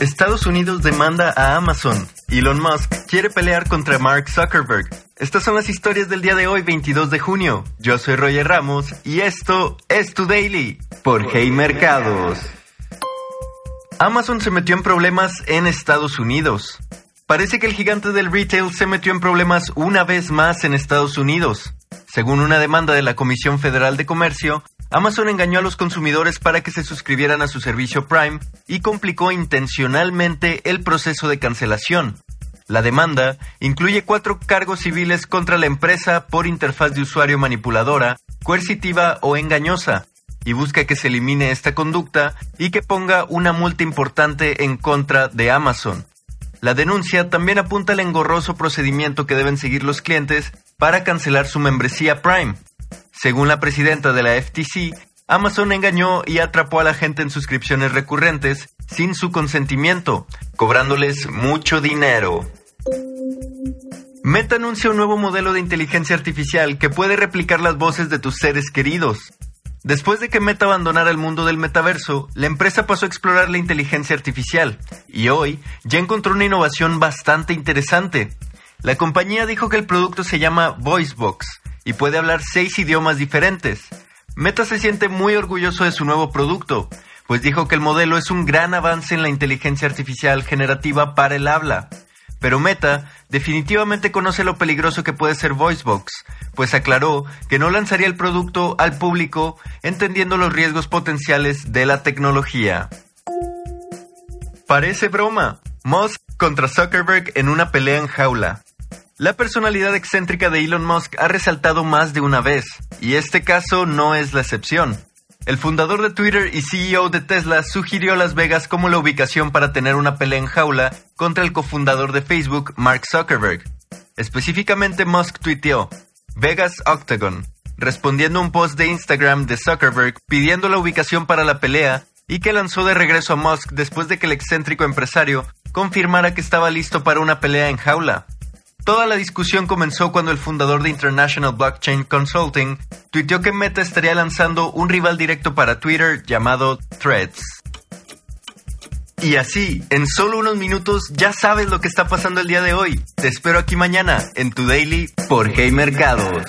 Estados Unidos demanda a Amazon. Elon Musk quiere pelear contra Mark Zuckerberg. Estas son las historias del día de hoy, 22 de junio. Yo soy Roger Ramos y esto es Tu Daily por Hey Mercados. Amazon se metió en problemas en Estados Unidos. Parece que el gigante del retail se metió en problemas una vez más en Estados Unidos. Según una demanda de la Comisión Federal de Comercio, Amazon engañó a los consumidores para que se suscribieran a su servicio Prime y complicó intencionalmente el proceso de cancelación. La demanda incluye cuatro cargos civiles contra la empresa por interfaz de usuario manipuladora, coercitiva o engañosa, y busca que se elimine esta conducta y que ponga una multa importante en contra de Amazon. La denuncia también apunta al engorroso procedimiento que deben seguir los clientes para cancelar su membresía Prime, según la presidenta de la FTC, Amazon engañó y atrapó a la gente en suscripciones recurrentes sin su consentimiento, cobrándoles mucho dinero. Meta anuncia un nuevo modelo de inteligencia artificial que puede replicar las voces de tus seres queridos. Después de que Meta abandonara el mundo del metaverso, la empresa pasó a explorar la inteligencia artificial y hoy ya encontró una innovación bastante interesante. La compañía dijo que el producto se llama VoiceBox y puede hablar seis idiomas diferentes. Meta se siente muy orgulloso de su nuevo producto, pues dijo que el modelo es un gran avance en la inteligencia artificial generativa para el habla. Pero Meta definitivamente conoce lo peligroso que puede ser VoiceBox, pues aclaró que no lanzaría el producto al público entendiendo los riesgos potenciales de la tecnología. Parece broma. Musk contra Zuckerberg en una pelea en jaula. La personalidad excéntrica de Elon Musk ha resaltado más de una vez, y este caso no es la excepción. El fundador de Twitter y CEO de Tesla sugirió Las Vegas como la ubicación para tener una pelea en jaula contra el cofundador de Facebook, Mark Zuckerberg. Específicamente Musk tuiteó, Vegas Octagon, respondiendo a un post de Instagram de Zuckerberg pidiendo la ubicación para la pelea y que lanzó de regreso a Musk después de que el excéntrico empresario confirmara que estaba listo para una pelea en jaula. Toda la discusión comenzó cuando el fundador de International Blockchain Consulting tuiteó que Meta estaría lanzando un rival directo para Twitter llamado Threads. Y así, en solo unos minutos ya sabes lo que está pasando el día de hoy. Te espero aquí mañana en tu daily por Hey Mercados.